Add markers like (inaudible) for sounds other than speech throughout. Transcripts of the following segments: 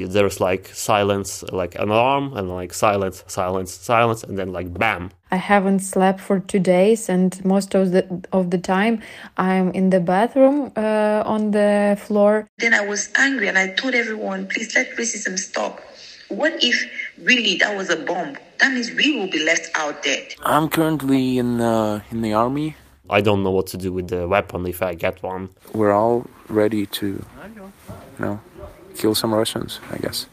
There's like silence, like an alarm, and like silence, silence, silence, and then like bam. I haven't slept for two days, and most of the of the time I'm in the bathroom uh, on the floor. Then I was angry, and I told everyone, "Please let racism stop." What if really that was a bomb? That means we will be left out dead. I'm currently in the in the army. I don't know what to do with the weapon if I get one. We're all ready to, you know, kill some Russians, I guess.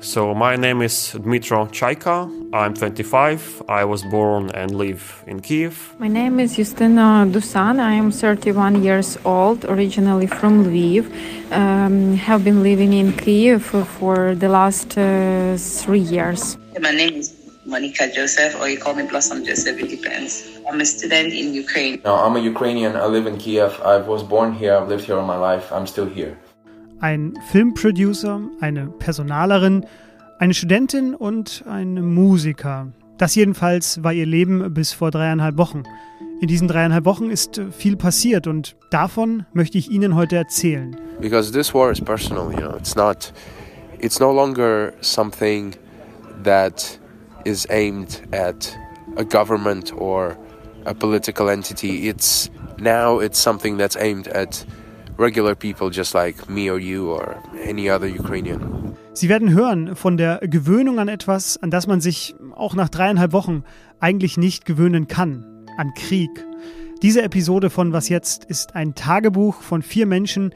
So my name is Dmitro Chaika. I'm 25. I was born and live in Kiev. My name is Justina Dusan. I am 31 years old, originally from Lviv. Um, have been living in Kiev for the last uh, three years. My name is Monica Joseph, or you call me Blossom Joseph, it depends. I'm a student in Ukraine. No, I'm a Ukrainian. I live in Kiev. I was born here. I've lived here all my life. I'm still here. Ein Filmproducer, eine Personalerin, eine Studentin und ein Musiker. Das jedenfalls war ihr Leben bis vor dreieinhalb Wochen. In diesen dreieinhalb Wochen ist viel passiert und davon möchte ich Ihnen heute erzählen. Because this war is personal, you know. It's not it's no longer something that is aimed at a government or a political entity. It's now it's something that's aimed at regular people just like me or you or any other Ukrainian. Sie werden hören von der Gewöhnung an etwas, an das man sich auch nach dreieinhalb Wochen eigentlich nicht gewöhnen kann, an Krieg. Diese Episode von Was jetzt ist ein Tagebuch von vier Menschen,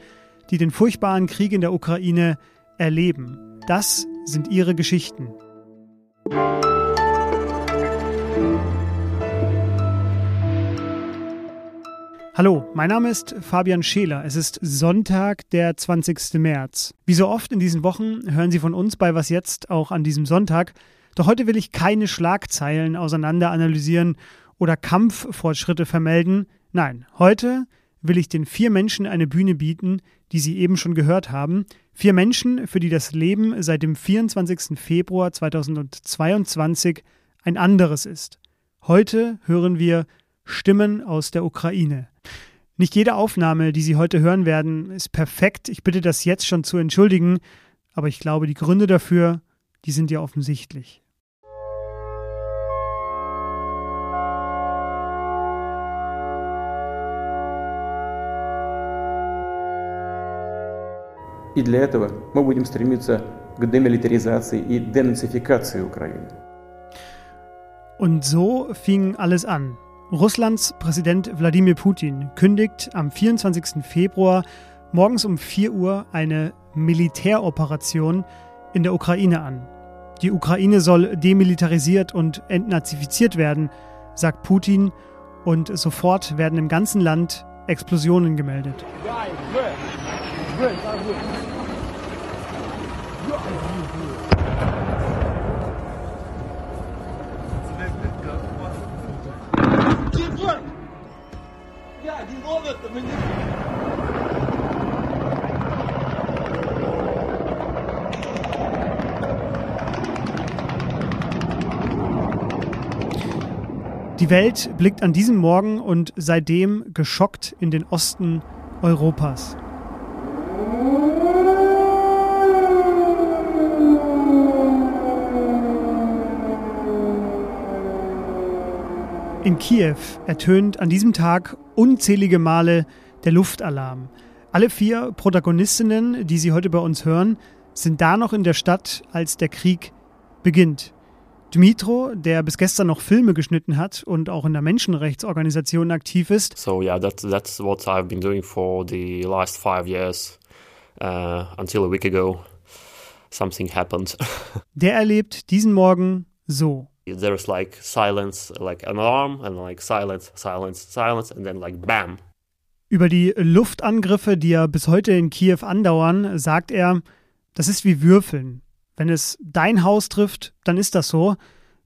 die den furchtbaren Krieg in der Ukraine erleben. Das sind ihre Geschichten. Hallo, mein Name ist Fabian Scheler. Es ist Sonntag, der 20. März. Wie so oft in diesen Wochen hören Sie von uns bei Was jetzt auch an diesem Sonntag. Doch heute will ich keine Schlagzeilen auseinander analysieren oder Kampffortschritte vermelden. Nein, heute will ich den vier Menschen eine Bühne bieten, die Sie eben schon gehört haben. Vier Menschen, für die das Leben seit dem 24. Februar 2022 ein anderes ist. Heute hören wir Stimmen aus der Ukraine. Nicht jede Aufnahme, die Sie heute hören werden, ist perfekt. Ich bitte das jetzt schon zu entschuldigen, aber ich glaube, die Gründe dafür, die sind ja offensichtlich. И для этого мы будем стремиться к демилитаризации и денацификации Украины. Und so fing alles an. Russlands Präsident Wladimir Putin kündigt am 24. Februar morgens um 4 Uhr eine Militäroperation in der Ukraine an. Die Ukraine soll demilitarisiert und entnazifiziert werden, sagt Putin, und sofort werden im ganzen Land Explosionen gemeldet. Die Welt blickt an diesem Morgen und seitdem geschockt in den Osten Europas. In Kiew ertönt an diesem Tag unzählige Male der Luftalarm. Alle vier Protagonistinnen, die Sie heute bei uns hören, sind da noch in der Stadt, als der Krieg beginnt. Dmitro, der bis gestern noch Filme geschnitten hat und auch in der Menschenrechtsorganisation aktiv ist. So yeah, that, that's what I've been doing for the last five years uh, until a week ago. Something happened. (laughs) der erlebt diesen Morgen so. There's like silence, like an alarm, and like silence, silence, silence, and then like bam. Über die Luftangriffe, die ja bis heute in Kiew andauern, sagt er, das ist wie Würfeln. Wenn es dein Haus trifft, dann ist das so.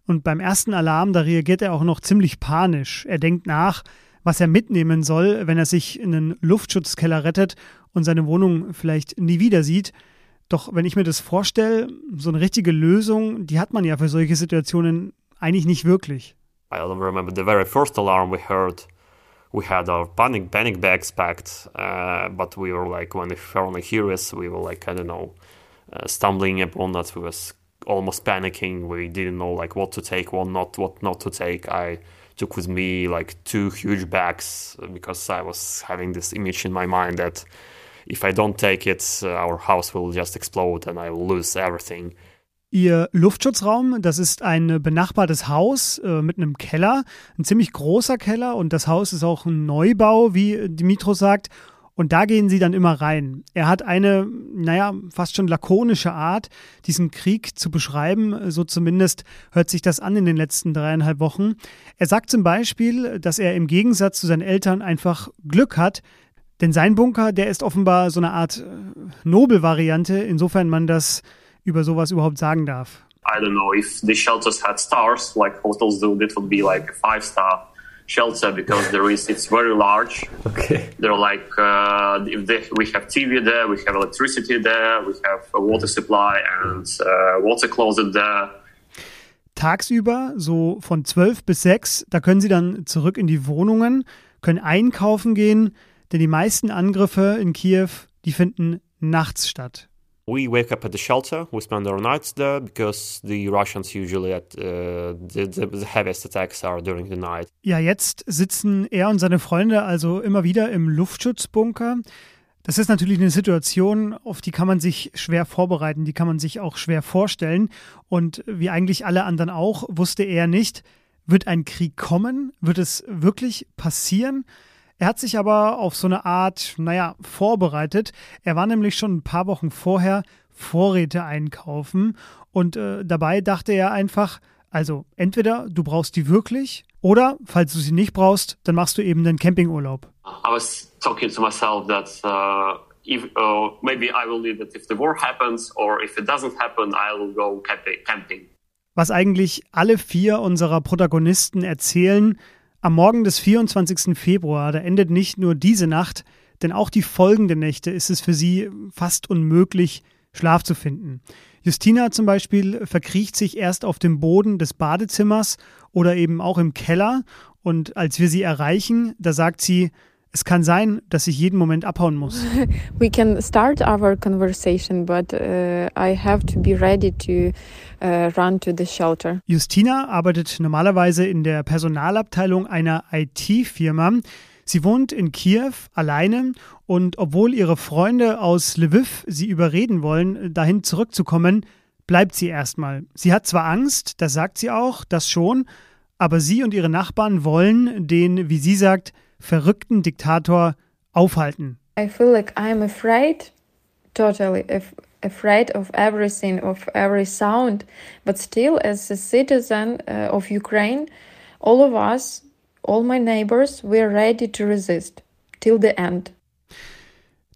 Und beim ersten Alarm, da reagiert er auch noch ziemlich panisch. Er denkt nach, was er mitnehmen soll, wenn er sich in einen Luftschutzkeller rettet und seine Wohnung vielleicht nie wieder sieht. Doch wenn ich mir das vorstelle, so eine richtige Lösung, die hat man ja für solche Situationen eigentlich nicht wirklich. I remember the very first alarm we heard. We had our panic panic bags packed, uh, but we were like when we finally hear us, we were like I don't know, uh, stumbling upon that. We was almost panicking. We didn't know like what to take, what not, what not to take. I took with me like two huge bags because I was having this image in my mind that if I don't take it, uh, our house will just explode and I will lose everything. Ihr Luftschutzraum, das ist ein benachbartes Haus äh, mit einem Keller, ein ziemlich großer Keller und das Haus ist auch ein Neubau, wie Dimitros sagt. Und da gehen sie dann immer rein. Er hat eine, naja, fast schon lakonische Art, diesen Krieg zu beschreiben. So zumindest hört sich das an in den letzten dreieinhalb Wochen. Er sagt zum Beispiel, dass er im Gegensatz zu seinen Eltern einfach Glück hat, denn sein Bunker, der ist offenbar so eine Art äh, Nobelvariante, insofern man das über sowas überhaupt sagen darf. I don't know if the shelters had stars like hotels do. It would be like a five star shelter because there is it's very large. Okay. They're like uh, if they, we have TV there, we have electricity there, we have a water supply and uh, water closet there. Tagsüber, so von 12 bis 6, da können sie dann zurück in die Wohnungen, können einkaufen gehen, denn die meisten Angriffe in Kiew, die finden nachts statt. We wake up at the shelter. We spend our nights there because the Russians usually at uh, the, the heaviest attacks are during the night. Ja, jetzt sitzen er und seine Freunde also immer wieder im Luftschutzbunker. Das ist natürlich eine Situation, auf die kann man sich schwer vorbereiten, die kann man sich auch schwer vorstellen. Und wie eigentlich alle anderen auch, wusste er nicht, wird ein Krieg kommen? Wird es wirklich passieren? Er hat sich aber auf so eine Art, naja, vorbereitet. Er war nämlich schon ein paar Wochen vorher Vorräte einkaufen und äh, dabei dachte er einfach, also entweder du brauchst die wirklich oder falls du sie nicht brauchst, dann machst du eben den Campingurlaub. I was talking to myself that uh, if uh, maybe I will leave it if the war happens or if it doesn't happen, I will go camping. Was eigentlich alle vier unserer Protagonisten erzählen, am Morgen des 24. Februar, da endet nicht nur diese Nacht, denn auch die folgenden Nächte ist es für sie fast unmöglich, Schlaf zu finden. Justina zum Beispiel verkriecht sich erst auf dem Boden des Badezimmers oder eben auch im Keller und als wir sie erreichen, da sagt sie, es kann sein, dass ich jeden Moment abhauen muss. (laughs) We can start our conversation, but uh, I have to be ready to uh, run to the shelter. Justina arbeitet normalerweise in der Personalabteilung einer IT-Firma. Sie wohnt in Kiew alleine und obwohl ihre Freunde aus Lviv sie überreden wollen, dahin zurückzukommen, bleibt sie erstmal. Sie hat zwar Angst, das sagt sie auch, das schon, aber sie und ihre Nachbarn wollen den, wie sie sagt, verrückten Diktator aufhalten. I feel like I'm afraid, totally af afraid of everything, of every sound. But still, as a citizen uh, of Ukraine, all of us, all my neighbors, we're ready to resist till the end.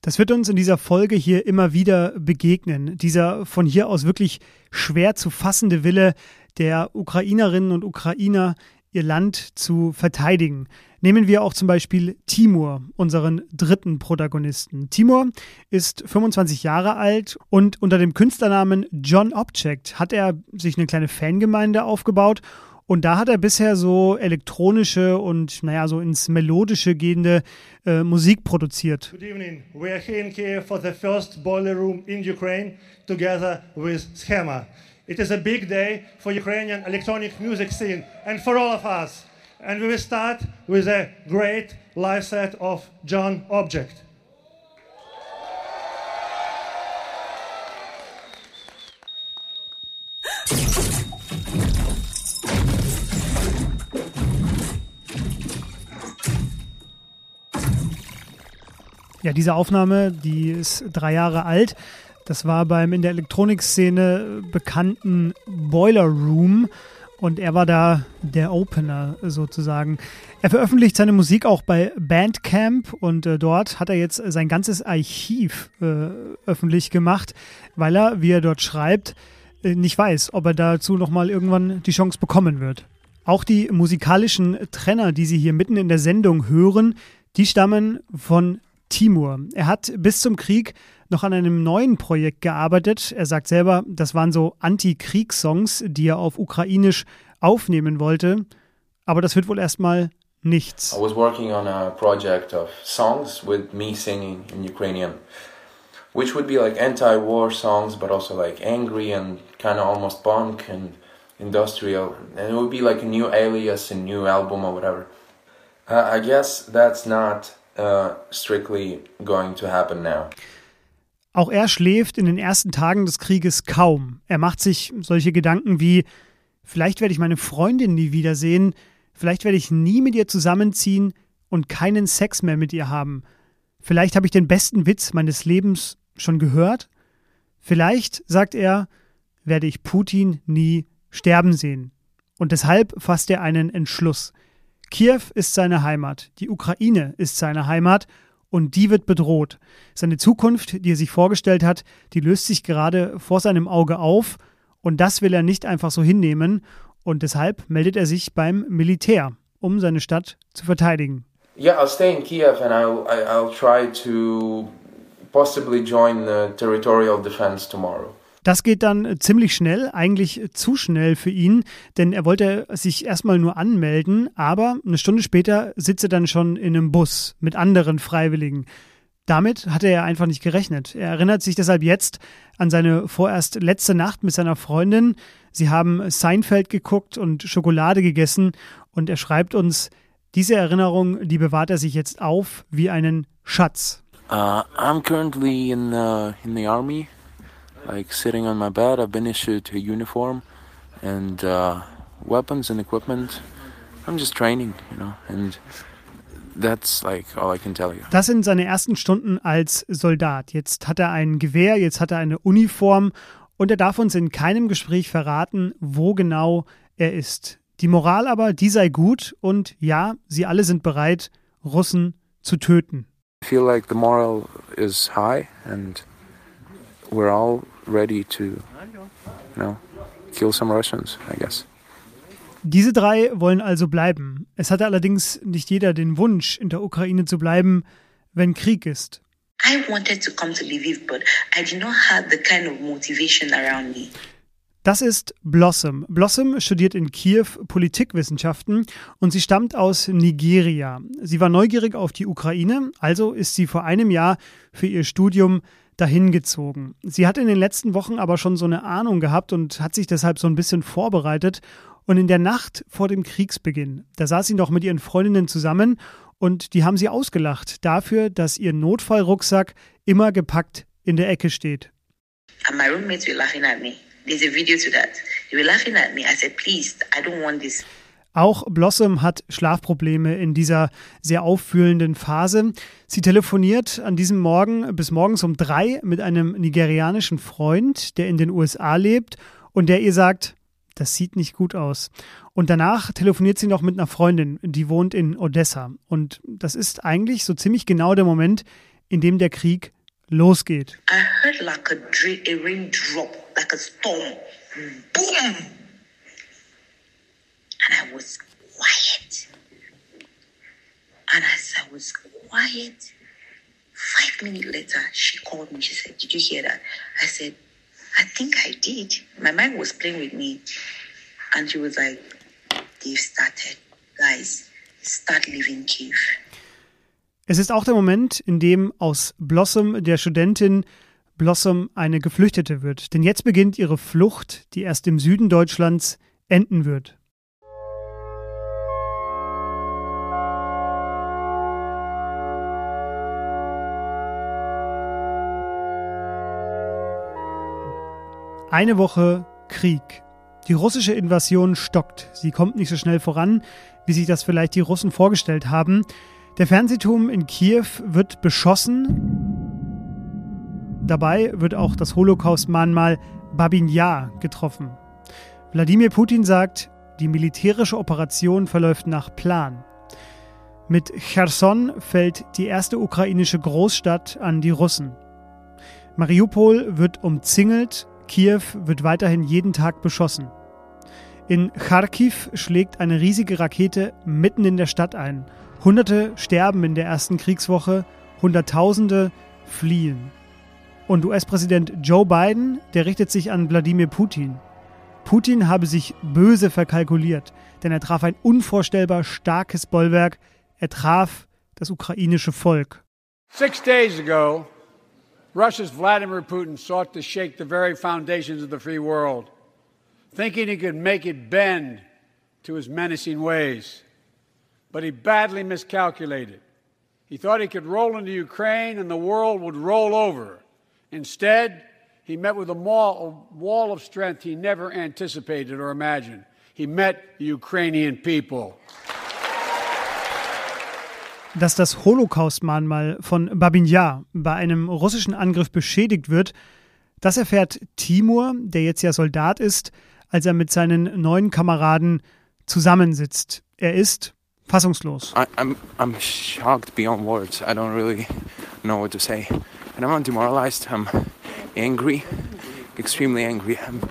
Das wird uns in dieser Folge hier immer wieder begegnen. Dieser von hier aus wirklich schwer zu fassende Wille der Ukrainerinnen und Ukrainer, ihr Land zu verteidigen. Nehmen wir auch zum Beispiel Timur, unseren dritten Protagonisten. Timur ist 25 Jahre alt und unter dem Künstlernamen John Object hat er sich eine kleine Fangemeinde aufgebaut und da hat er bisher so elektronische und, naja, so ins Melodische gehende äh, Musik produziert. Good evening. We are here in Kiev for the first boiler room in Ukraine together with Schema. It is a big day for Ukrainian electronic music scene and for all of us. And we will start with a great live set of John Object. Ja, diese Aufnahme, die ist drei Jahre alt. Das war beim in der Elektronikszene bekannten Boiler Room und er war da der Opener sozusagen. Er veröffentlicht seine Musik auch bei Bandcamp und äh, dort hat er jetzt sein ganzes Archiv äh, öffentlich gemacht, weil er, wie er dort schreibt, äh, nicht weiß, ob er dazu nochmal irgendwann die Chance bekommen wird. Auch die musikalischen Trenner, die Sie hier mitten in der Sendung hören, die stammen von Timur. Er hat bis zum Krieg noch an einem neuen Projekt gearbeitet. Er sagt selber, das waren so Anti-Kriegssongs, die er auf Ukrainisch aufnehmen wollte. aber das wird wohl erstmal nichts. I was working on a project of songs with me singing in Ukrainian, which would be like anti-war songs, but also like angry and kind of almost punk and industrial, and it would be like a new alias, a new album or whatever. Uh, I guess that's not uh, strictly going to happen now. Auch er schläft in den ersten Tagen des Krieges kaum. Er macht sich solche Gedanken wie, vielleicht werde ich meine Freundin nie wiedersehen, vielleicht werde ich nie mit ihr zusammenziehen und keinen Sex mehr mit ihr haben. Vielleicht habe ich den besten Witz meines Lebens schon gehört. Vielleicht, sagt er, werde ich Putin nie sterben sehen. Und deshalb fasst er einen Entschluss. Kiew ist seine Heimat, die Ukraine ist seine Heimat und die wird bedroht. Seine Zukunft, die er sich vorgestellt hat, die löst sich gerade vor seinem Auge auf und das will er nicht einfach so hinnehmen und deshalb meldet er sich beim Militär, um seine Stadt zu verteidigen. Yeah, I'll stay in Kiev and I'll I'll try to possibly join the territorial defense tomorrow. Das geht dann ziemlich schnell, eigentlich zu schnell für ihn, denn er wollte sich erstmal nur anmelden, aber eine Stunde später sitzt er dann schon in einem Bus mit anderen Freiwilligen. Damit hatte er einfach nicht gerechnet. Er erinnert sich deshalb jetzt an seine vorerst letzte Nacht mit seiner Freundin. Sie haben Seinfeld geguckt und Schokolade gegessen und er schreibt uns, diese Erinnerung, die bewahrt er sich jetzt auf wie einen Schatz. Uh, I'm currently in, uh, in the army. Like sitting on my bed. I've been issued a uniform and uh, weapons and equipment. I'm just training, you know, and that's like all I can tell you. Das sind seine ersten Stunden als Soldat. Jetzt hat er ein Gewehr, jetzt hat er eine Uniform und er darf uns in keinem Gespräch verraten, wo genau er ist. Die Moral aber, die sei gut und ja, sie alle sind bereit, Russen zu töten. I feel like the moral is high and we're all ready to, you know, kill some Russians, I guess. Diese drei wollen also bleiben. Es hatte allerdings nicht jeder den Wunsch, in der Ukraine zu bleiben, wenn Krieg ist. I wanted to come to Lviv, but I did not have the kind of motivation around me. Das ist Blossom. Blossom studiert in Kiew Politikwissenschaften und sie stammt aus Nigeria. Sie war neugierig auf die Ukraine, also ist sie vor einem Jahr für ihr Studium dahin gezogen. Sie hat in den letzten Wochen aber schon so eine Ahnung gehabt und hat sich deshalb so ein bisschen vorbereitet. Und in der Nacht vor dem Kriegsbeginn, da saß sie noch mit ihren Freundinnen zusammen und die haben sie ausgelacht dafür, dass ihr Notfallrucksack immer gepackt in der Ecke steht. And my roommates were laughing at me. There's a video to that. They were laughing at me. I said, please, I don't want this. Auch Blossom hat Schlafprobleme in dieser sehr auffühlenden Phase. Sie telefoniert an diesem Morgen bis morgens um drei mit einem nigerianischen Freund, der in den USA lebt und der ihr sagt, das sieht nicht gut aus. Und danach telefoniert sie noch mit einer Freundin, die wohnt in Odessa. Und das ist eigentlich so ziemlich genau der Moment, in dem der Krieg losgeht. I heard like a, a raindrop, like a storm. Boom! And I was quiet. And as I was quiet, five minutes later, she called me. She said, Did you hear that? I said, I think I did. My mind was playing with me. And she was like, They've started. Guys, start leaving Kiev. Es ist auch der Moment, in dem aus Blossom, der Studentin, Blossom eine Geflüchtete wird. Denn jetzt beginnt ihre Flucht, die erst im Süden Deutschlands enden wird. Eine Woche Krieg. Die russische Invasion stockt. Sie kommt nicht so schnell voran, wie sich das vielleicht die Russen vorgestellt haben. Der Fernsehturm in Kiew wird beschossen. Dabei wird auch das Holocaust-Mahnmal Babin Yar getroffen. Wladimir Putin sagt, die militärische Operation verläuft nach Plan. Mit Cherson fällt die erste ukrainische Großstadt an die Russen. Mariupol wird umzingelt Kiew wird weiterhin jeden Tag beschossen. In Kharkiv schlägt eine riesige Rakete mitten in der Stadt ein. Hunderte sterben in der ersten Kriegswoche, Hunderttausende fliehen. Und US-Präsident Joe Biden, der richtet sich an Wladimir Putin. Putin habe sich böse verkalkuliert, denn er traf ein unvorstellbar starkes Bollwerk. Er traf das ukrainische Volk. Six days ago, Russia's Vladimir Putin sought to shake the very foundations of the free world, thinking he could make it bend to his menacing ways. But he badly miscalculated. He thought he could roll into Ukraine and the world would roll over. Instead, he met with a wall of strength he never anticipated or imagined. He met the Ukrainian people. Dass das Holocaust-Mahnmal von Babin Yar bei einem russischen Angriff beschädigt wird, das erfährt Timur, der jetzt ja Soldat ist, als er mit seinen neuen Kameraden zusammensitzt. Er ist fassungslos. I, I'm, I'm shocked beyond words. I don't really know what to say. And I'm demoralized. I'm angry, extremely angry. I'm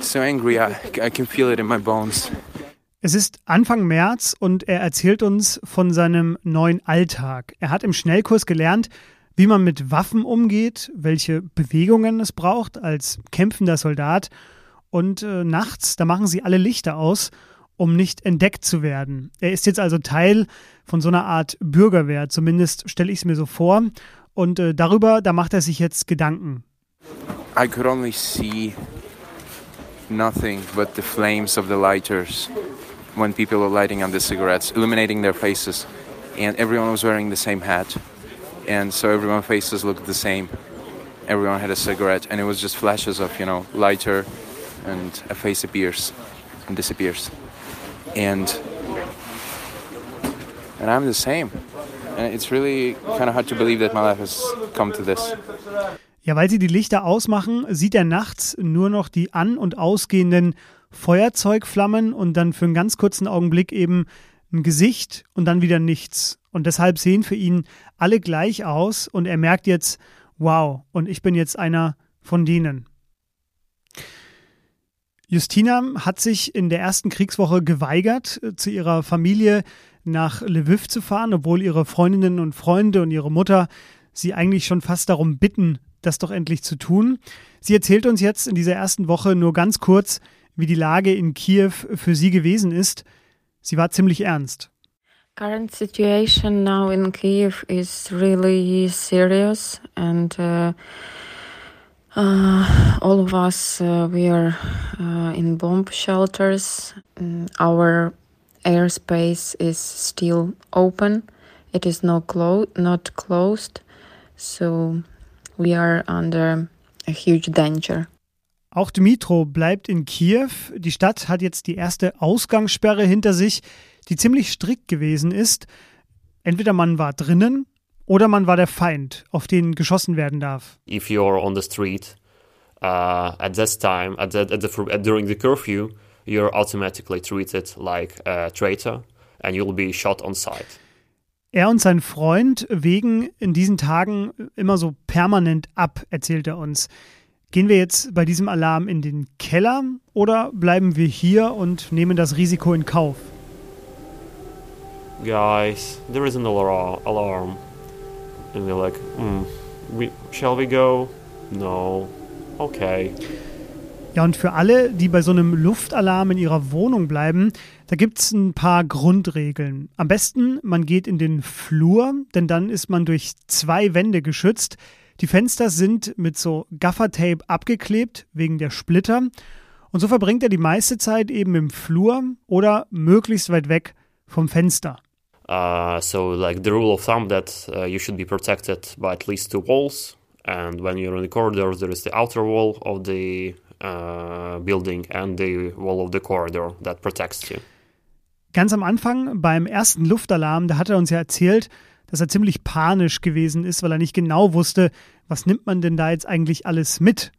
so angry I, I can feel it in my bones. Es ist Anfang März und er erzählt uns von seinem neuen Alltag. Er hat im Schnellkurs gelernt, wie man mit Waffen umgeht, welche Bewegungen es braucht als kämpfender Soldat. Und äh, nachts, da machen sie alle Lichter aus um nicht entdeckt zu werden. Er ist jetzt also Teil von so einer Art Bürgerwehr, zumindest stelle ich es mir so vor. Und äh, darüber, da macht er sich jetzt Gedanken. I could only see nothing but the flames of the lighters when people were lighting on the cigarettes, illuminating their faces. And everyone was wearing the same hat. And so everyone's faces looked the same. Everyone had a cigarette, and it was just flashes of, you know, lighter, and a face appears and disappears. and and I'm the same. And it's really kind of hard to believe that my life has come to this. Ja, weil sie die Lichter ausmachen, sieht er nachts nur noch die an- und ausgehenden Feuerzeugflammen und dann für einen ganz kurzen Augenblick eben ein Gesicht und dann wieder nichts. Und deshalb sehen für ihn alle gleich aus und er merkt jetzt, wow, und ich bin jetzt einer von denen. Justina hat sich in der ersten Kriegswoche geweigert, äh, zu ihrer Familie nach Lviv zu fahren, obwohl ihre Freundinnen und Freunde und ihre Mutter sie eigentlich schon fast darum bitten, das doch endlich zu tun. Sie erzählt uns jetzt in dieser ersten Woche nur ganz kurz, wie die Lage in Kiew für sie gewesen ist. Sie war ziemlich ernst. Current situation now in Kiev is really serious and uh Uh, all of us, uh, we are uh, in bomb shelters. Mm, our airspace is still open. It is no clo- not closed. So we are under a huge danger. Auch Dmitro bleibt in Kiew. Die Stadt hat jetzt die erste Ausgangssperre hinter sich, die ziemlich strikt gewesen ist. Entweder man war drinnen oder man war der Feind, auf den geschossen werden darf. If you're on the street uh, at this time, at the, at the, during the curfew, you're automatically treated like a traitor and you'll be shot on sight. Er und sein Freund wägen in diesen Tagen immer so permanent ab, erzählt er uns. Gehen wir jetzt bei diesem Alarm in den Keller oder bleiben wir hier und nehmen das Risiko in Kauf? Guys, there is an alarm. And we're like, mm, we, shall we go? No. Okay. Ja, und für alle, die bei so einem Luftalarm in ihrer Wohnung bleiben, da gibt es ein paar Grundregeln. Am besten, man geht in den Flur, denn dann ist man durch zwei Wände geschützt. Die Fenster sind mit so Gaffertape abgeklebt, wegen der Splitter. Und so verbringt er die meiste Zeit eben im Flur oder möglichst weit weg vom Fenster. Uh, so like the rule of thumb that uh, you should be protected by at least two walls, and when you're in the corridor, there is the outer wall of the uh, building and the wall of the corridor that protects you. Ganz am Anfang beim ersten Luftalarm, da hat er uns ja erzählt, dass er ziemlich panisch gewesen ist, weil er nicht genau wusste, was nimmt man denn da jetzt eigentlich alles mit.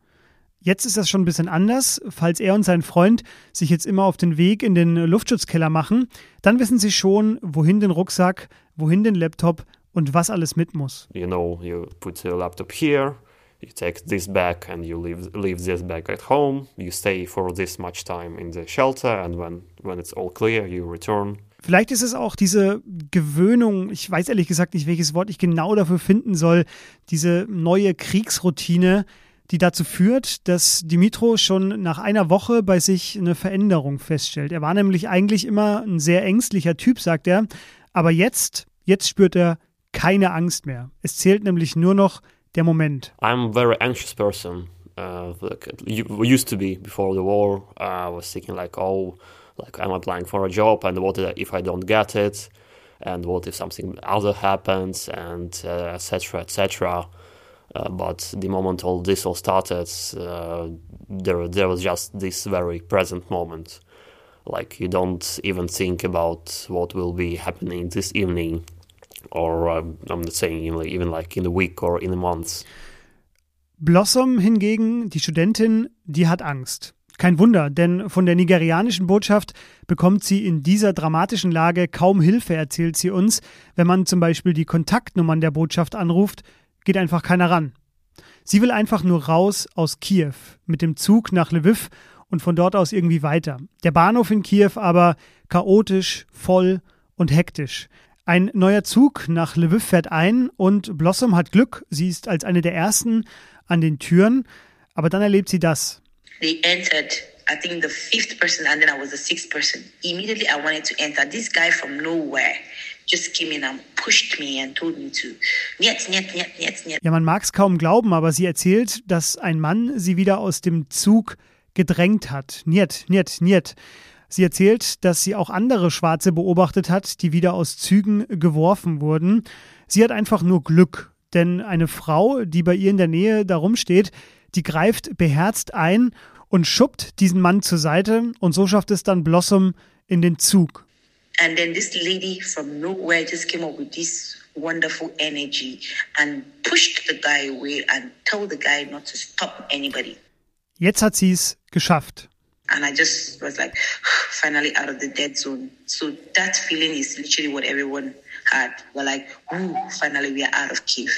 Jetzt ist das schon ein bisschen anders. Falls er und sein Freund sich jetzt immer auf den Weg in den Luftschutzkeller machen, dann wissen sie schon, wohin den Rucksack, wohin den Laptop und was alles mit muss. You know, you put your laptop here, you take this bag and you leave, leave this bag at home. You stay for this much time in the shelter and when, when it's all clear, you return. Vielleicht ist es auch diese Gewöhnung, ich weiß ehrlich gesagt nicht, welches Wort ich genau dafür finden soll, diese neue Kriegsroutine, die dazu führt, dass Dimitro schon nach einer Woche bei sich eine Veränderung feststellt. Er war nämlich eigentlich immer ein sehr ängstlicher Typ, sagt er, aber jetzt, jetzt spürt er keine Angst mehr. Es zählt nämlich nur noch der Moment. I'm a very anxious person. Uh, used to be before the war. I was thinking like, oh, like I'm applying for a job, and what if I don't get it? And what if something other happens? And etc. Uh, etc. Uh, but the moment all this all started, uh, there there was just this very present moment. Like you don't even think about what will be happening this evening, or um, I'm not saying even like in a week or in a month. Blossom hingegen, die Studentin, die hat Angst. Kein Wunder, denn von der nigerianischen Botschaft bekommt sie in dieser dramatischen Lage kaum Hilfe, erzählt sie uns. Wenn man zum Beispiel die Kontaktnummern der Botschaft anruft, geht einfach keiner ran. Sie will einfach nur raus aus Kiew mit dem Zug nach Lviv und von dort aus irgendwie weiter. Der Bahnhof in Kiew aber chaotisch, voll und hektisch. Ein neuer Zug nach Lviv fährt ein und Blossom hat Glück. Sie ist als eine der ersten an den Türen. Aber dann erlebt sie das. They entered I think the fifth person and then I was the sixth person. Immediately I wanted to enter. This guy from nowhere just came in and pushed me and told me to niet, niet, niet, niet, niet. Ja, man mag es kaum glauben, aber sie erzählt, dass ein Mann sie wieder aus dem Zug gedrängt hat. Niet, niet, niet. Sie erzählt, dass sie auch andere Schwarze beobachtet hat, die wieder aus Zügen geworfen wurden. Sie hat einfach nur Glück, denn eine Frau, die bei ihr in der Nähe darum steht, die greift beherzt ein und schubbt diesen Mann zur Seite und so schafft es dann Blossom in den Zug. And then this lady from nowhere just came up with this wonderful energy and pushed the guy away and told the guy not to stop anybody. Jetzt hat sie es geschafft. And I just was like, (sighs) finally out of the dead zone. So that feeling is literally what everyone had. We're like, ooh, finally we are out of Kiev.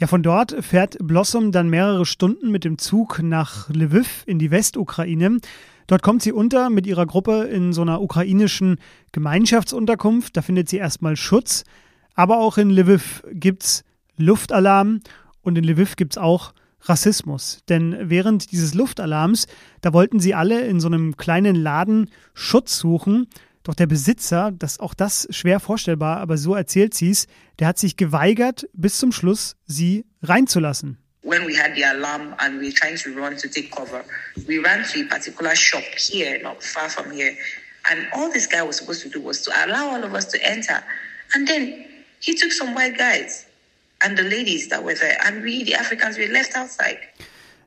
Ja, von dort fährt Blossom dann mehrere Stunden mit dem Zug nach Lviv in die Westukraine. Dort kommt sie unter mit ihrer Gruppe in so einer ukrainischen Gemeinschaftsunterkunft. Da findet sie erstmal Schutz. Aber auch in Lviv gibt es Luftalarm und in Lviv gibt es auch Rassismus. Denn während dieses Luftalarms, da wollten sie alle in so einem kleinen Laden Schutz suchen. Doch der Besitzer, das auch das schwer vorstellbar, aber so erzählt sie es, der hat sich geweigert, bis zum Schluss sie reinzulassen. when we had the alarm and we were trying to run to take cover, we ran to a particular shop here, not far from here. And all this guy was supposed to do was to allow all of us to enter. And then he took some white guys and the ladies that were there. And we, the Africans, were left outside.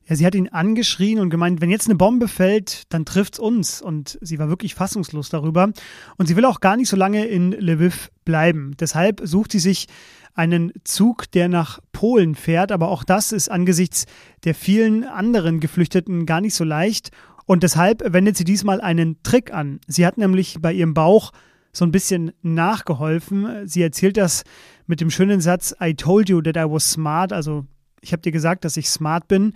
Ja, sie hat ihn angeschrien und gemeint, wenn jetzt eine Bombe fällt, dann trifft's uns. Und sie war wirklich fassungslos darüber. Und sie will auch gar nicht so lange in Lviv bleiben. Deshalb sucht sie sich einen Zug, der nach Polen fährt. Aber auch das ist angesichts der vielen anderen Geflüchteten gar nicht so leicht. Und deshalb wendet sie diesmal einen Trick an. Sie hat nämlich bei ihrem Bauch so ein bisschen nachgeholfen. Sie erzählt das mit dem schönen Satz, I told you that I was smart. Also ich habe dir gesagt, dass ich smart bin.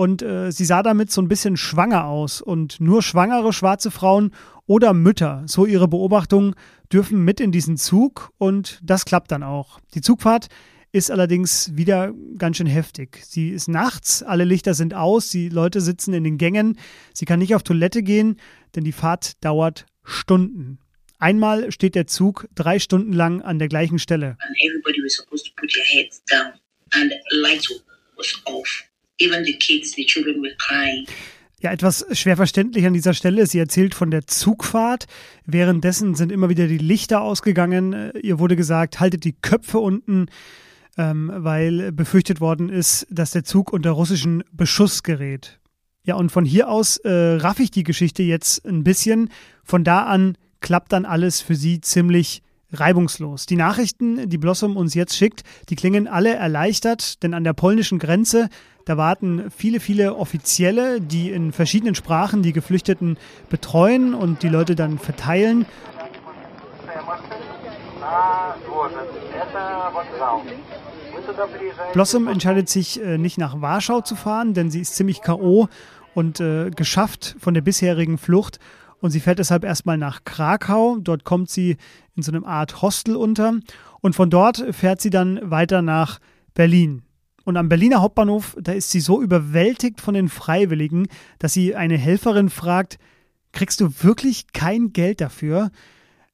Und äh, sie sah damit so ein bisschen schwanger aus. Und nur schwangere schwarze Frauen oder Mütter, so ihre Beobachtung, dürfen mit in diesen Zug und das klappt dann auch. Die Zugfahrt ist allerdings wieder ganz schön heftig. Sie ist nachts, alle Lichter sind aus, die Leute sitzen in den Gängen, sie kann nicht auf Toilette gehen, denn die Fahrt dauert Stunden. Einmal steht der Zug drei Stunden lang an der gleichen Stelle. And everybody was supposed to put their heads down and light was off. Even the kids, the children were crying. Ja, etwas schwer verständlich an dieser Stelle. Sie erzählt von der Zugfahrt. Währenddessen sind immer wieder die Lichter ausgegangen. Äh, ihr wurde gesagt, haltet die Köpfe unten, ähm, weil befürchtet worden ist, dass der Zug unter russischen Beschuss gerät. Ja, und von hier aus äh, raff ich die Geschichte jetzt ein bisschen. Von da an klappt dann alles für sie ziemlich reibungslos. Die Nachrichten, die Blossom uns jetzt schickt, die klingen alle erleichtert, denn an der polnischen Grenze, da warten viele, viele Offizielle, die in verschiedenen Sprachen die Geflüchteten betreuen und die Leute dann verteilen. Blossom entscheidet sich äh, nicht nach Warschau zu fahren, denn sie ist ziemlich KO und äh, geschafft von der bisherigen Flucht und sie fährt deshalb erstmal nach Krakau. Dort kommt sie in so einem Art Hostel unter und von dort fährt sie dann weiter nach Berlin. Und am Berliner Hauptbahnhof, da ist sie so überwältigt von den Freiwilligen, dass sie eine Helferin fragt, kriegst du wirklich kein Geld dafür?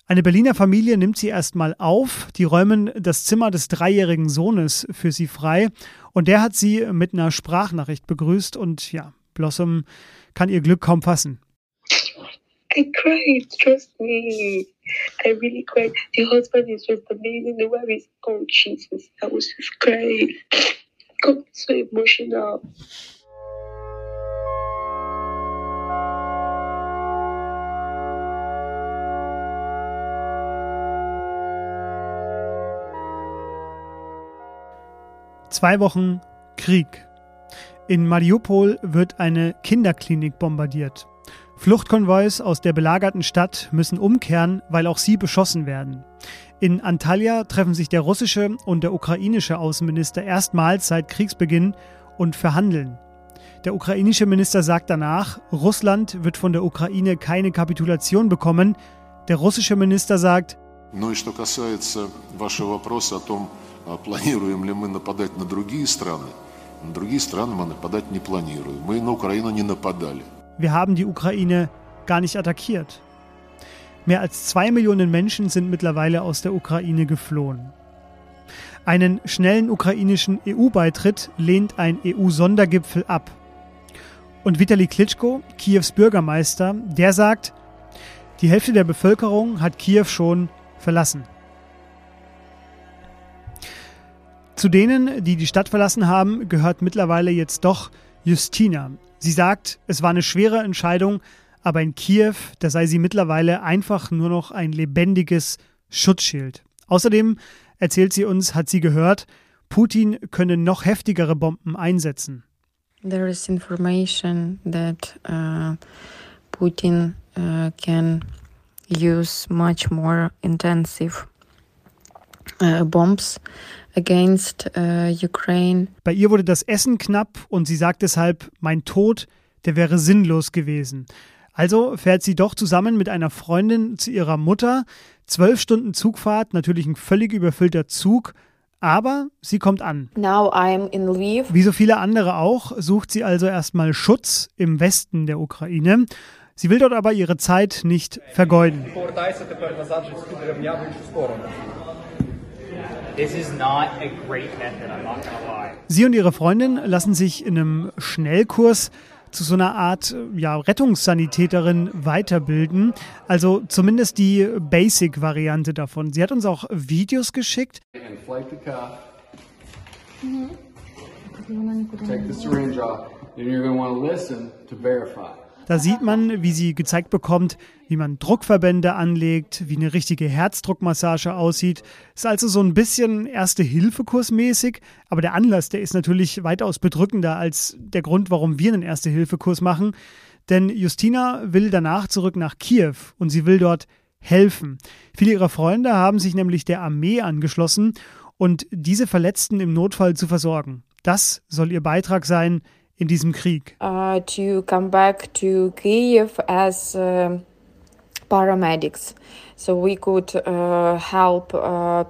Eine Berliner Familie nimmt sie erstmal auf, die räumen das Zimmer des dreijährigen Sohnes für sie frei und der hat sie mit einer Sprachnachricht begrüßt und ja, Blossom kann ihr Glück kaum fassen. I cried, trust me. I really cried. The husband is just amazing. The wife is, oh Jesus, I was just crying. Got so emotional. Zwei Wochen Krieg. In Mariupol wird eine Kinderklinik bombardiert. Fluchtkonvois aus der belagerten Stadt müssen umkehren, weil auch sie beschossen werden. In Antalya treffen sich der russische und der ukrainische Außenminister erstmals seit Kriegsbeginn und verhandeln. Der ukrainische Minister sagt danach, Russland wird von der Ukraine keine Kapitulation bekommen. Der russische Minister sagt, Ну и что касается вашего вопроса о том, планируем ли мы нападать на другие страны, на другие страны мы нападать не планируем. Мы на Украину не нападали. Wir haben die Ukraine gar nicht attackiert. Mehr als zwei Millionen Menschen sind mittlerweile aus der Ukraine geflohen. Einen schnellen ukrainischen EU-Beitritt lehnt ein EU-Sondergipfel ab. Und Vitali Klitschko, Kiews Bürgermeister, der sagt, die Hälfte der Bevölkerung hat Kiew schon verlassen. Zu denen, die die Stadt verlassen haben, gehört mittlerweile jetzt doch Justina. Sie sagt, es war eine schwere Entscheidung, aber in Kiew, da sei sie mittlerweile einfach nur noch ein lebendiges Schutzschild. Außerdem, erzählt sie uns, hat sie gehört, Putin könne noch heftigere Bomben einsetzen. There is information that uh, Putin uh, can use much more intensive uh, bombs against uh, Ukraine. Bei ihr wurde das Essen knapp und sie sagt deshalb, mein Tod, der wäre sinnlos gewesen. Also fährt sie doch zusammen mit einer Freundin zu ihrer Mutter. Zwölf Stunden Zugfahrt, natürlich ein völlig überfüllter Zug, aber sie kommt an. Now I'm in Lviv. Wie so viele andere auch, sucht sie also erstmal Schutz im Westen der Ukraine. Sie will dort aber ihre Zeit nicht vergeuden. Sie und ihre Freundin lassen sich in einem Schnellkurs zu so einer Art ja, Rettungssanitäterin weiterbilden. Also zumindest die Basic-Variante davon. Sie hat uns auch Videos geschickt. Take the syringe off. Then you're going to want to listen to verify. Da sieht man, wie sie gezeigt bekommt, wie man Druckverbände anlegt, wie eine richtige Herzdruckmassage aussieht. Ist also so ein bisschen Erste-Hilfe-Kurs mäßig, aber der Anlass, der ist natürlich weitaus bedrückender als der Grund, warum wir einen Erste-Hilfe-Kurs machen. Denn Justina will danach zurück nach Kiew und sie will dort helfen. Viele ihrer Freunde haben sich nämlich der Armee angeschlossen und diese Verletzten im Notfall zu versorgen. Das soll ihr Beitrag sein in diesem Krieg. Uh, to come back to Kiev as uh, paramedics. So we could uh, help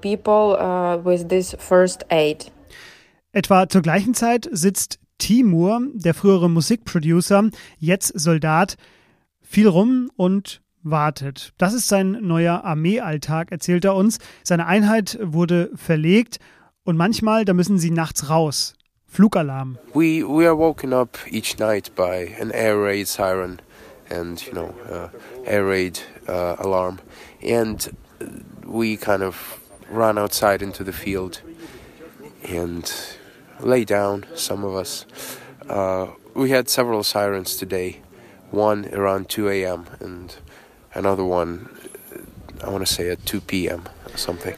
people with this first aid. Etwa zur gleichen Zeit sitzt Timur, der frühere Musikproducer, jetzt Soldat, viel rum und wartet. Das ist sein neuer Armeealltag, erzählt er uns. Seine Einheit wurde verlegt und manchmal, da müssen sie nachts raus. Flugalarm. We we are woken up each night by an air raid siren and you know uh, air raid uh, alarm, and we kind of run outside into the field and lay down. Some of us. Uh, we had several sirens today. One around 2 a.m. and another one, I want to say at 2 p.m. or something.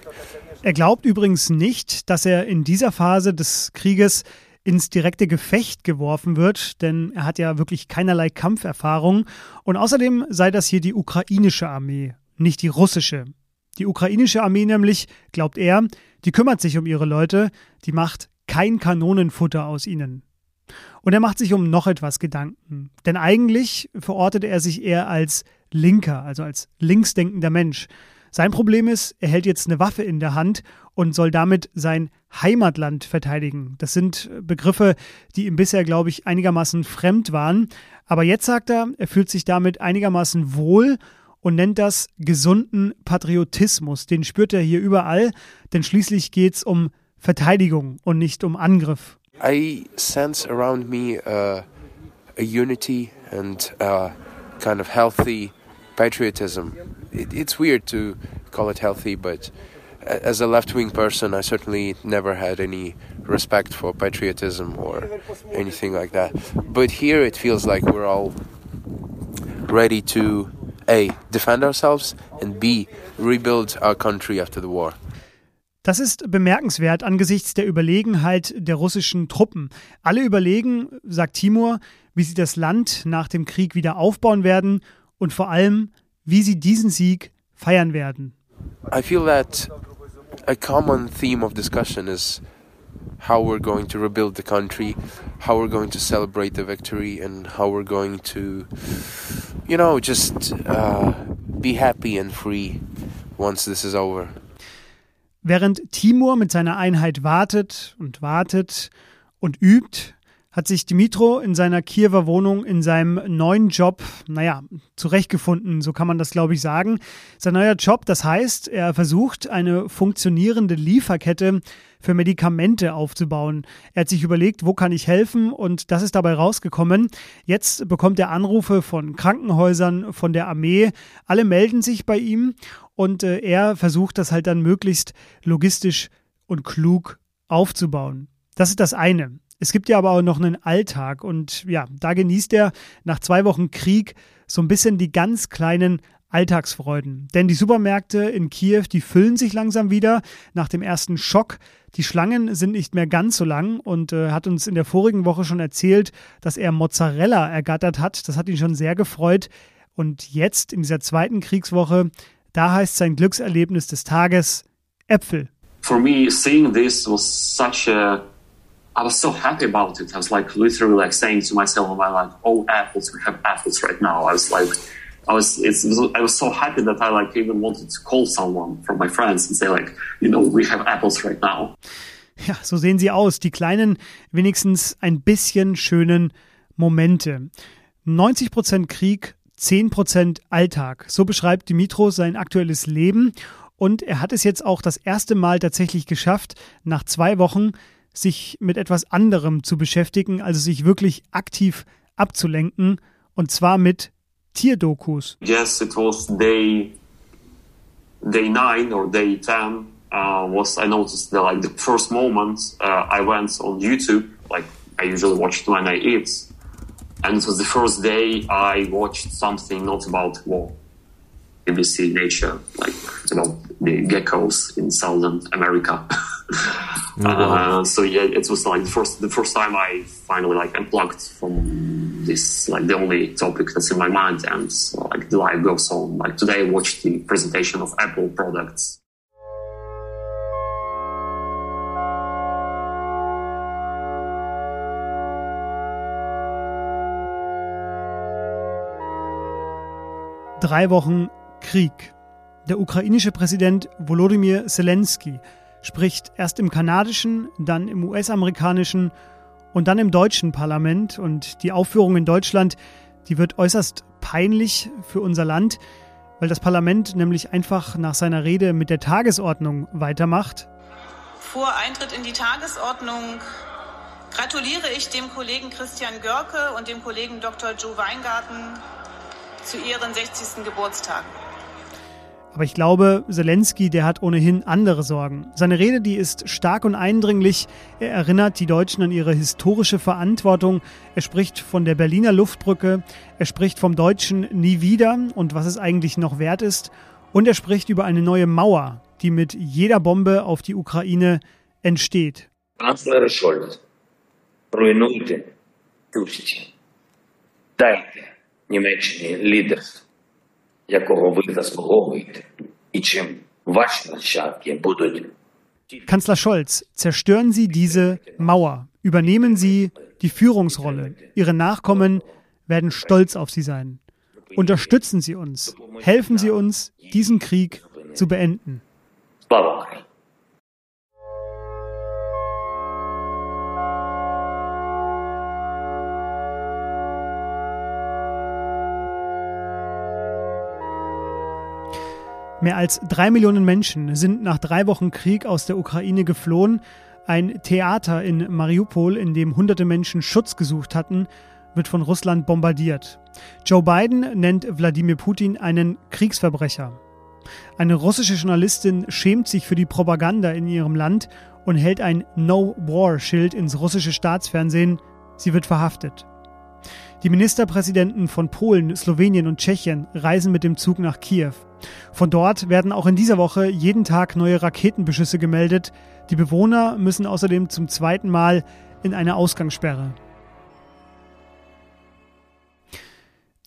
Er glaubt übrigens nicht, dass er in dieser Phase des Krieges ins direkte Gefecht geworfen wird, denn er hat ja wirklich keinerlei Kampferfahrung. Und außerdem sei das hier die ukrainische Armee, nicht die russische. Die ukrainische Armee nämlich, glaubt er, die kümmert sich um ihre Leute, die macht kein Kanonenfutter aus ihnen. Und er macht sich um noch etwas Gedanken. Denn eigentlich verortet er sich eher als Linker, also als linksdenkender Mensch. Sein Problem ist, er hält jetzt eine Waffe in der Hand und soll damit sein Heimatland verteidigen. Das sind Begriffe, die ihm bisher, glaube ich, einigermaßen fremd waren. Aber jetzt sagt er, er fühlt sich damit einigermaßen wohl und nennt das gesunden Patriotismus. Den spürt er hier überall, denn schließlich geht es um Verteidigung und nicht um Angriff. I sense around me uh, a unity and uh, kind of healthy patriotism. It, it's weird to call it healthy, but as a left wing person, I certainly never had any respect for patriotism or anything like that. But here it feels like we're all ready to A. defend ourselves and B. rebuild our country after the war. Das ist bemerkenswert angesichts der Überlegenheit der russischen Truppen. Alle überlegen, sagt Timur, wie sie das Land nach dem Krieg wieder aufbauen werden und vor allem, wie sie diesen Sieg feiern werden. I feel that a common theme of discussion is how we're going to rebuild the country, how we're going to celebrate the victory, and how we're going to, you know, just uh, be happy and free once this is over. Während Timur mit seiner Einheit wartet und wartet und übt, hat sich Dimitro in seiner Kiewer Wohnung in seinem neuen Job, naja, zurechtgefunden, so kann man das, glaube ich, sagen. Sein neuer Job, das heißt, er versucht, eine funktionierende Lieferkette für Medikamente aufzubauen. Er hat sich überlegt, wo kann ich helfen und das ist dabei rausgekommen. Jetzt bekommt er Anrufe von Krankenhäusern, von der Armee. Alle melden sich bei ihm und äh, er versucht das halt dann möglichst logistisch und klug aufzubauen. Das ist das eine. Es gibt ja aber auch noch einen Alltag und ja, da genießt er nach zwei Wochen Krieg so ein bisschen die ganz kleinen Alltagsfreuden. Denn die Supermärkte in Kiew, die füllen sich langsam wieder nach dem ersten Schock. Die Schlangen sind nicht mehr ganz so lang und äh, hat uns in der vorigen Woche schon erzählt, dass er Mozzarella ergattert hat. Das hat ihn schon sehr gefreut. Und jetzt in dieser zweiten Kriegswoche, da heißt sein Glückserlebnis des Tages Äpfel. For me, seeing this was such a I was so happy about it. I was like literally like saying to myself, "Am I like, oh apples? We have apples right now." I was like, I was, it's, I was so happy that I like even wanted to call someone from my friends and say like, you know, we have apples right now. Ja, so sehen sie aus, die kleinen, wenigstens ein bisschen schönen Momente. 90 Prozent Krieg, 10 Prozent Alltag. So beschreibt Dimitro sein aktuelles Leben. Und er hat es jetzt auch das erste Mal tatsächlich geschafft, nach zwei Wochen sich mit etwas anderem zu beschäftigen, also sich wirklich aktiv abzulenken, und zwar mit Tierdokus. Yes, it was day day nine or day ten. Uh, was I noticed that like the first moment uh, I went on YouTube, like I usually watch when I eat, and it was the first day I watched something not about war. BBC Nature, like you know the geckos in Southern America. (laughs) Uh, so yeah, it was like the first the first time I finally like unplugged from this like the only topic that's in my mind, and so, like the life goes on. Like today, I watched the presentation of Apple products. Drei Wochen Krieg. Der ukrainische Präsident Volodymyr Zelensky spricht erst im kanadischen, dann im US-amerikanischen und dann im deutschen Parlament. Und die Aufführung in Deutschland, die wird äußerst peinlich für unser Land, weil das Parlament nämlich einfach nach seiner Rede mit der Tagesordnung weitermacht. Vor Eintritt in die Tagesordnung gratuliere ich dem Kollegen Christian Görke und dem Kollegen Dr. Joe Weingarten zu ihren 60. Geburtstagen. Aber ich glaube, Zelensky, der hat ohnehin andere Sorgen. Seine Rede, die ist stark und eindringlich. Er erinnert die Deutschen an ihre historische Verantwortung. Er spricht von der Berliner Luftbrücke. Er spricht vom Deutschen nie wieder und was es eigentlich noch wert ist. Und er spricht über eine neue Mauer, die mit jeder Bombe auf die Ukraine entsteht. Kanzler Scholz, ruinierte, tüchtig, deine, Leaders якого ви заслуговуєте, і чим ваші нащадки будуть. Kanzler Scholz, zerstören Sie diese Mauer, übernehmen Sie die Führungsrolle. Ihre Nachkommen werden stolz auf Sie sein. Unterstützen Sie uns, helfen Sie uns, diesen Krieg zu beenden. Слава Україні! Mehr als drei Millionen Menschen sind nach drei Wochen Krieg aus der Ukraine geflohen. Ein Theater in Mariupol, in dem hunderte Menschen Schutz gesucht hatten, wird von Russland bombardiert. Joe Biden nennt Wladimir Putin einen Kriegsverbrecher. Eine russische Journalistin schämt sich für die Propaganda in ihrem Land und hält ein No-War-Schild ins russische Staatsfernsehen. Sie wird verhaftet. Die Ministerpräsidenten von Polen, Slowenien und Tschechien reisen mit dem Zug nach Kiew. Von dort werden auch in dieser Woche jeden Tag neue Raketenbeschüsse gemeldet. Die Bewohner müssen außerdem zum zweiten Mal in eine Ausgangssperre.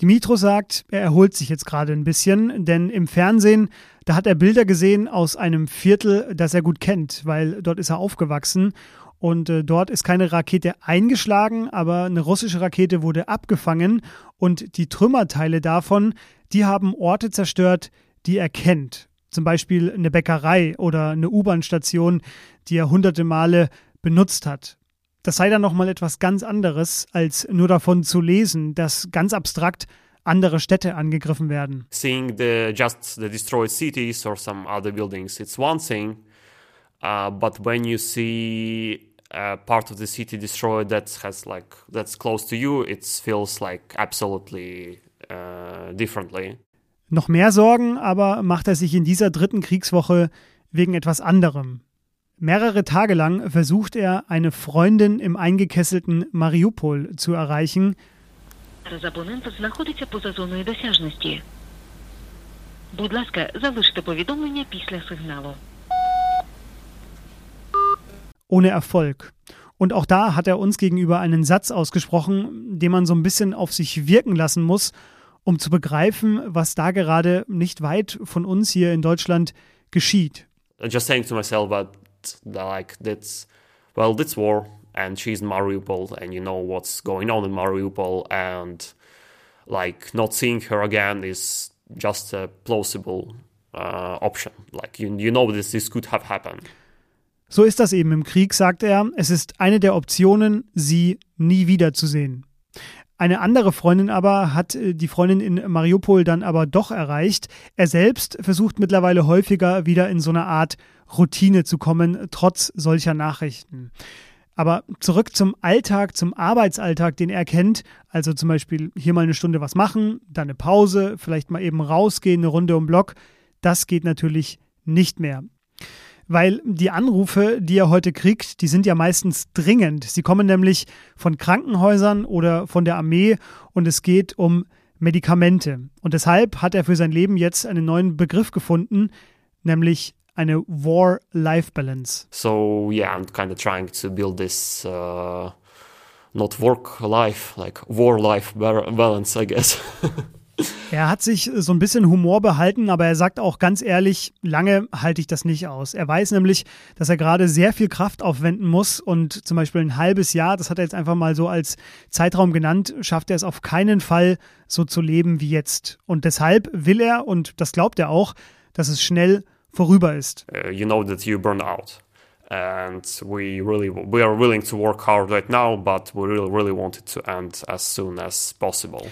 Dimitro sagt, er erholt sich jetzt gerade ein bisschen, denn im Fernsehen, da hat er Bilder gesehen aus einem Viertel, das er gut kennt, weil dort ist er aufgewachsen und äh, dort ist keine Rakete eingeschlagen, aber eine russische Rakete wurde abgefangen und die Trümmerteile davon, die haben Orte zerstört, die er kennt. Zum Beispiel eine Bäckerei oder eine U-Bahn-Station, die er hunderte Male benutzt hat. Das sei dann nochmal etwas ganz anderes, als nur davon zu lesen, dass ganz abstrakt andere Städte angegriffen werden. Seeing the just the destroyed cities or some other buildings, it's one thing. Uh, but when you see a part of the city destroyed that has like that's close to you, it feels like absolutely uh, differently. Noch mehr Sorgen aber macht er sich in dieser dritten Kriegswoche wegen etwas anderem. Mehrere Tage lang versucht er, eine Freundin im eingekesselten Mariupol zu erreichen. Ohne Erfolg. Und auch da hat er uns gegenüber einen Satz ausgesprochen, den man so ein bisschen auf sich wirken lassen muss, um zu begreifen, was da gerade nicht weit von uns hier in Deutschland geschieht. Just saying to myself, but like that's well that's war and she's in Mariupol and you know what's going on in Mariupol and like not seeing her again is just a plausible uh, option. Like you, you know this this could have happened. So ist das eben im Krieg, sagt er. Es ist eine der Optionen, sie nie wiederzusehen. Eine andere Freundin aber hat äh, die Freundin in Mariupol dann aber doch erreicht. Er selbst versucht mittlerweile häufiger wieder in so eine Art Routine zu kommen, trotz solcher Nachrichten. Aber zurück zum Alltag, zum Arbeitsalltag, den er kennt. Also zum Beispiel hier mal eine Stunde was machen, dann eine Pause, vielleicht mal eben rausgehen, eine Runde um Block. Das geht natürlich nicht mehr weil die Anrufe, die er heute kriegt, die sind ja meistens dringend. Sie kommen nämlich von Krankenhäusern oder von der Armee und es geht um Medikamente. Und deshalb hat er für sein Leben jetzt einen neuen Begriff gefunden, nämlich eine War-Life-Balance. So yeah, I'm kind of trying to build this uh, not work-life, like war-life balance, I guess. (laughs) Er hat sich so ein bisschen Humor behalten, aber er sagt auch ganz ehrlich, lange halte ich das nicht aus. Er weiß nämlich, dass er gerade sehr viel Kraft aufwenden muss und zum Beispiel ein halbes Jahr, das hat er jetzt einfach mal so als Zeitraum genannt, schafft er es auf keinen Fall so zu leben wie jetzt. Und deshalb will er, und das glaubt er auch, dass es schnell vorüber ist. Uh, you know that you burn out. And we really we are willing to work hard right now, but we really really want it to end as soon as possible.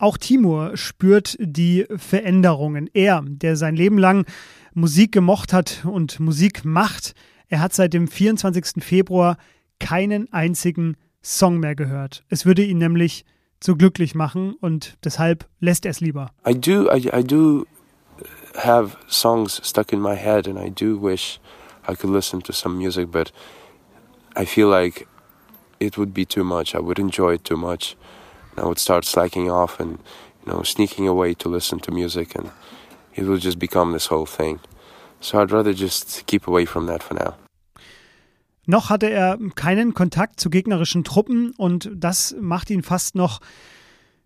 Auch Timur spürt die Veränderungen. Er, der sein Leben lang Musik gemocht hat und Musik macht, er hat seit dem 24. Februar keinen einzigen Song mehr gehört. Es würde ihn nämlich zu glücklich machen und deshalb lässt er es lieber. I do, I, I do have songs stuck in my head and I do wish I could listen to some music, but I feel like it would be too much. I would enjoy it too much. I would start slacking off and you know sneaking away to listen to music, and it will just become this whole thing. So I'd rather just keep away from that for now. Noch hatte er keinen Kontakt zu gegnerischen Truppen und das macht ihn fast noch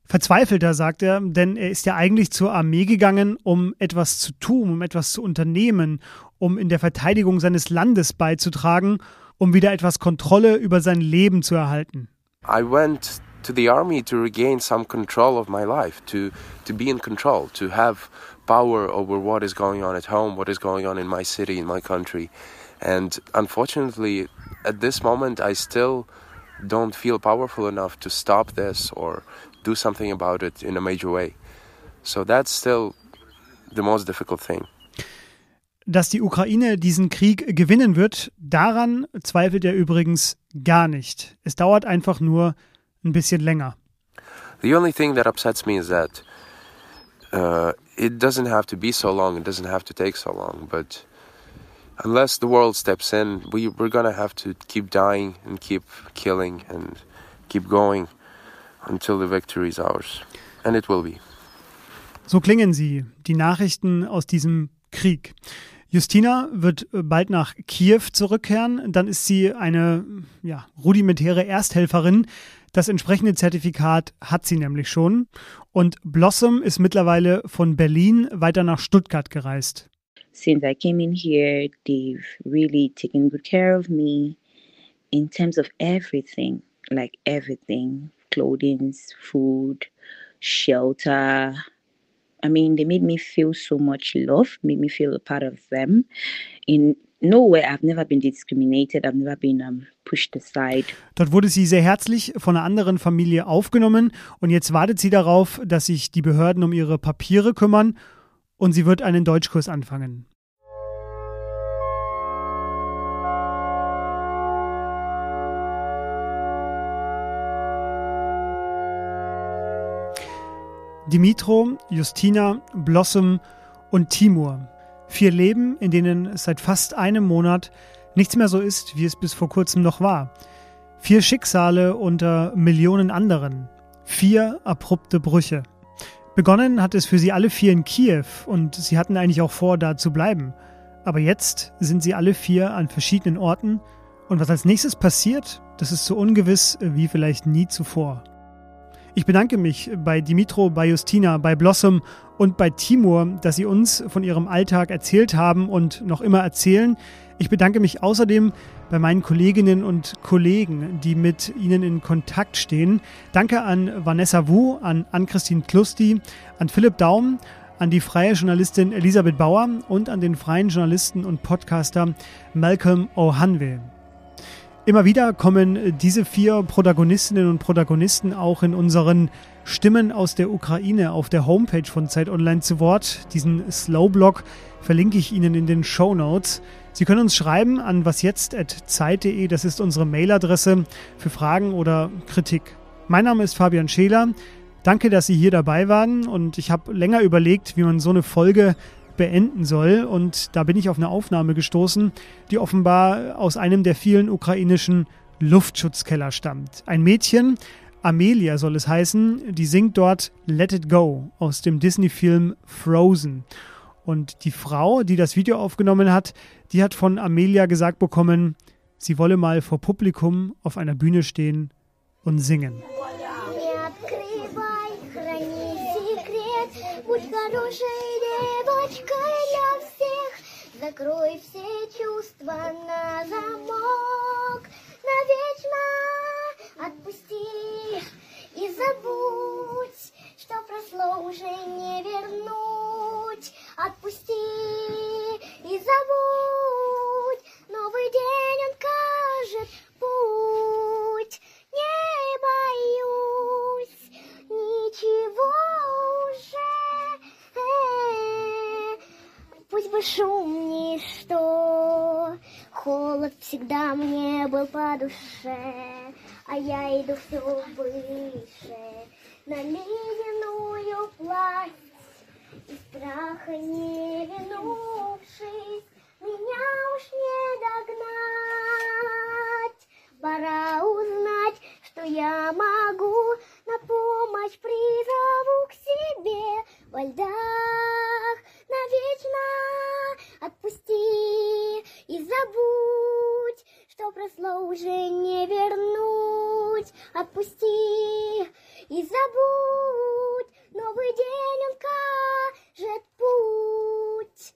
verzweifelter, sagt er, denn er ist ja eigentlich zur Armee gegangen, um etwas zu tun, um etwas zu unternehmen, um in der Verteidigung seines Landes beizutragen, um wieder etwas Kontrolle über sein Leben zu erhalten. I went to the army to regain some control of my life, to to be in control, to have power over what is going on at home, what is going on in my city, in my country. And unfortunately, at this moment, I still don't feel powerful enough to stop this or do something about it in a major way. So that's still the most difficult thing. Dass die Ukraine diesen Krieg gewinnen wird, daran zweifelt er übrigens gar nicht. Es dauert einfach nur ein bisschen länger. The only thing that upsets me is that uh, it doesn't have to be so long, it doesn't have to take so long, but unless the world steps in, we, we're gonna have to keep dying and keep killing and keep going until the victory is ours. And it will be. So klingen sie, die Nachrichten aus diesem Krieg. Justina wird bald nach Kiew zurückkehren. Dann ist sie eine ja, rudimentäre Ersthelferin. Das entsprechende Zertifikat hat sie nämlich schon. Und Blossom ist mittlerweile von Berlin weiter nach Stuttgart gereist. Since I came in here, they've really taken good care of me in terms of everything, like everything clothing, food, shelter. I mean, they made me feel so much love, made me feel a part of them. In nowhere, I've never been discriminated, I've never been um, pushed aside. Dort wurde sie sehr herzlich von einer anderen Familie aufgenommen und jetzt wartet sie darauf, dass sich die Behörden um ihre Papiere kümmern und sie wird einen Deutschkurs anfangen. Dimitro, Justina, Blossom und Timur. Vier Leben, in denen seit fast einem Monat nichts mehr so ist, wie es bis vor kurzem noch war. Vier Schicksale unter Millionen anderen. Vier abrupte Brüche. Begonnen hat es für sie alle vier in Kiew und sie hatten eigentlich auch vor, da zu bleiben. Aber jetzt sind sie alle vier an verschiedenen Orten und was als nächstes passiert, das ist so ungewiss wie vielleicht nie zuvor. Ich bedanke mich bei Dimitro, bei Justina, bei Blossom und bei Timur, dass sie uns von ihrem Alltag erzählt haben und noch immer erzählen. Ich bedanke mich außerdem bei meinen Kolleginnen und Kollegen, die mit ihnen in Kontakt stehen. Danke an Vanessa Wu, an Ann-Christine Klusti, an Philipp Daum, an die freie Journalistin Elisabeth Bauer und an den freien Journalisten und Podcaster Malcolm O'Hanwe. Immer wieder kommen diese vier Protagonistinnen und Protagonisten auch in unseren Stimmen aus der Ukraine auf der Homepage von Zeit Online zu Wort. Diesen Slowblog verlinke ich Ihnen in den Show Notes. Sie können uns schreiben an wasjetzt.zeit.de, das ist unsere Mailadresse für Fragen oder Kritik. Mein Name ist Fabian Scheler. Danke, dass Sie hier dabei waren und ich habe länger überlegt, wie man so eine Folge beenden soll. Und da bin ich auf eine Aufnahme gestoßen, die offenbar aus einem der vielen ukrainischen Luftschutzkeller stammt. Ein Mädchen, Amelia soll es heißen, die singt dort Let It Go aus dem Disney-Film Frozen. Und die Frau, die das Video aufgenommen hat, die hat von Amelia gesagt bekommen, sie wolle mal vor Publikum auf einer Bühne stehen und singen. Закрой все чувства на замок, навечно отпусти и забудь, что прошло уже не вернуть. Отпусти и забудь, новый день он кажет путь. Бы шум ничто, холод всегда мне был по душе, а я иду все выше на ледяную власть, и страха не винувшись, меня уж не догнать. Пора узнать, что я могу, на помощь призову к себе во льдах навечно отпусти и забудь, что прошло уже не вернуть, отпусти и забудь, новый день он кажет путь.